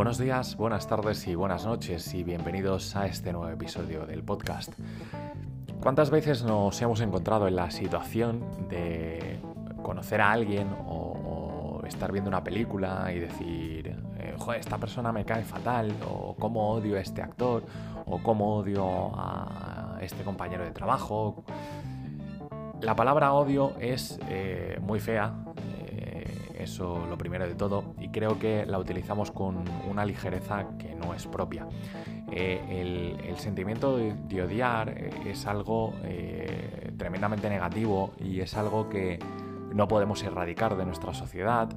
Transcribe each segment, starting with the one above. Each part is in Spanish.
Buenos días, buenas tardes y buenas noches y bienvenidos a este nuevo episodio del podcast. ¿Cuántas veces nos hemos encontrado en la situación de conocer a alguien o, estar viendo una película y decir, eh, joder, esta persona me cae fatal, o cómo odio a este actor, o cómo odio a este compañero de trabajo? La palabra odio es eh, muy fea, eso lo primero de todo, y creo que la utilizamos con una ligereza que no es propia. Eh, el, sentimiento de, odiar eh, es algo eh, tremendamente negativo y es algo que no podemos erradicar de nuestra sociedad,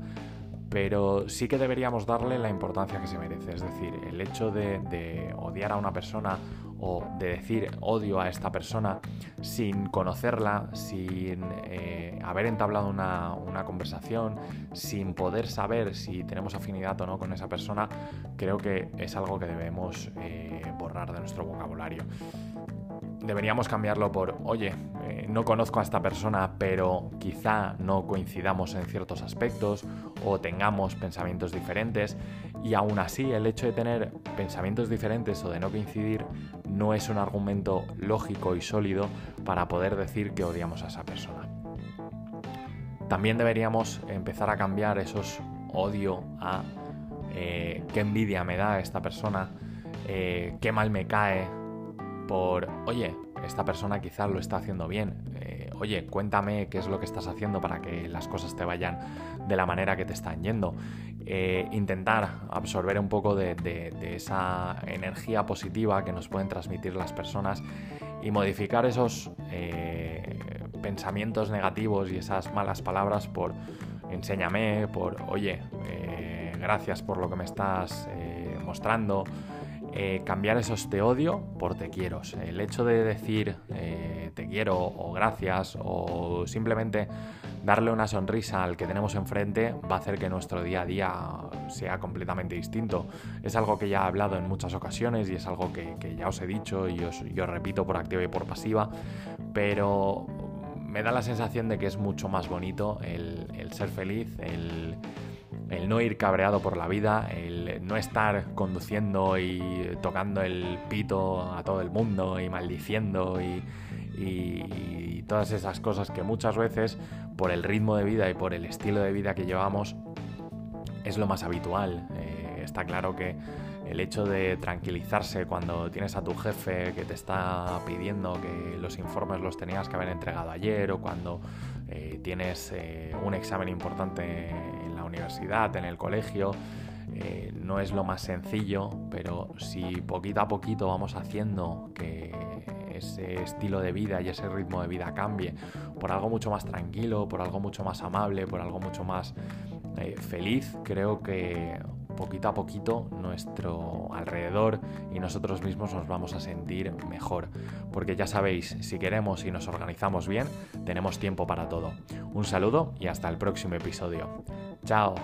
pero sí que deberíamos darle la importancia que se merece. Es decir, el hecho de odiar a una persona o de decir odio a esta persona sin conocerla, sin eh, haber entablado una, conversación, sin poder saber si tenemos afinidad o no con esa persona, creo que es algo que debemos eh, borrar de nuestro vocabulario deberíamos cambiarlo por, oye, eh, no conozco a esta persona, pero quizá no coincidamos en ciertos aspectos o tengamos pensamientos diferentes. Y aún así, el hecho de tener pensamientos diferentes o de no coincidir no es un argumento lógico y sólido para poder decir que odiamos a esa persona. También deberíamos empezar a cambiar esos odio a eh, qué envidia me da esta persona, eh, qué mal me cae, por, oye, esta persona quizás lo está haciendo bien, eh, oye, cuéntame qué es lo que estás haciendo para que las cosas te vayan de la manera que te están yendo. Eh, intentar absorber un poco de, esa energía positiva que nos pueden transmitir las personas y modificar esos eh, pensamientos negativos y esas malas palabras por enséñame, por oye, gracias por lo que me estás mostrando. Eh, cambiar esos te odio por te quiero. El hecho de decir eh, te quiero o gracias o simplemente darle una sonrisa al que tenemos enfrente va a hacer que nuestro día a día sea completamente distinto. Es algo que ya he hablado en muchas ocasiones y es algo que, ya os he dicho y os, repito por activa y por pasiva, pero me da la sensación de que es mucho más bonito el, el ser feliz, el el no ir cabreado por la vida, el no estar conduciendo y tocando el pito a todo el mundo y maldiciendo y, todas esas cosas que muchas veces por el ritmo de vida y por el estilo de vida que llevamos es lo más habitual. Eh, está claro que el hecho de tranquilizarse cuando tienes a tu jefe que te está pidiendo que los informes los tenías que haber entregado ayer o cuando eh, tienes eh, un examen importante en la universidad, en el colegio, eh, no es lo más sencillo, pero si poquito a poquito vamos haciendo que ese estilo de vida y ese ritmo de vida cambie por algo mucho más tranquilo, por algo mucho más amable, por algo mucho más feliz, creo que poquito a poquito nuestro alrededor y nosotros mismos nos vamos a sentir mejor. Porque ya sabéis, si queremos y nos organizamos bien, tenemos tiempo para todo. Un saludo y hasta el próximo episodio. Chao.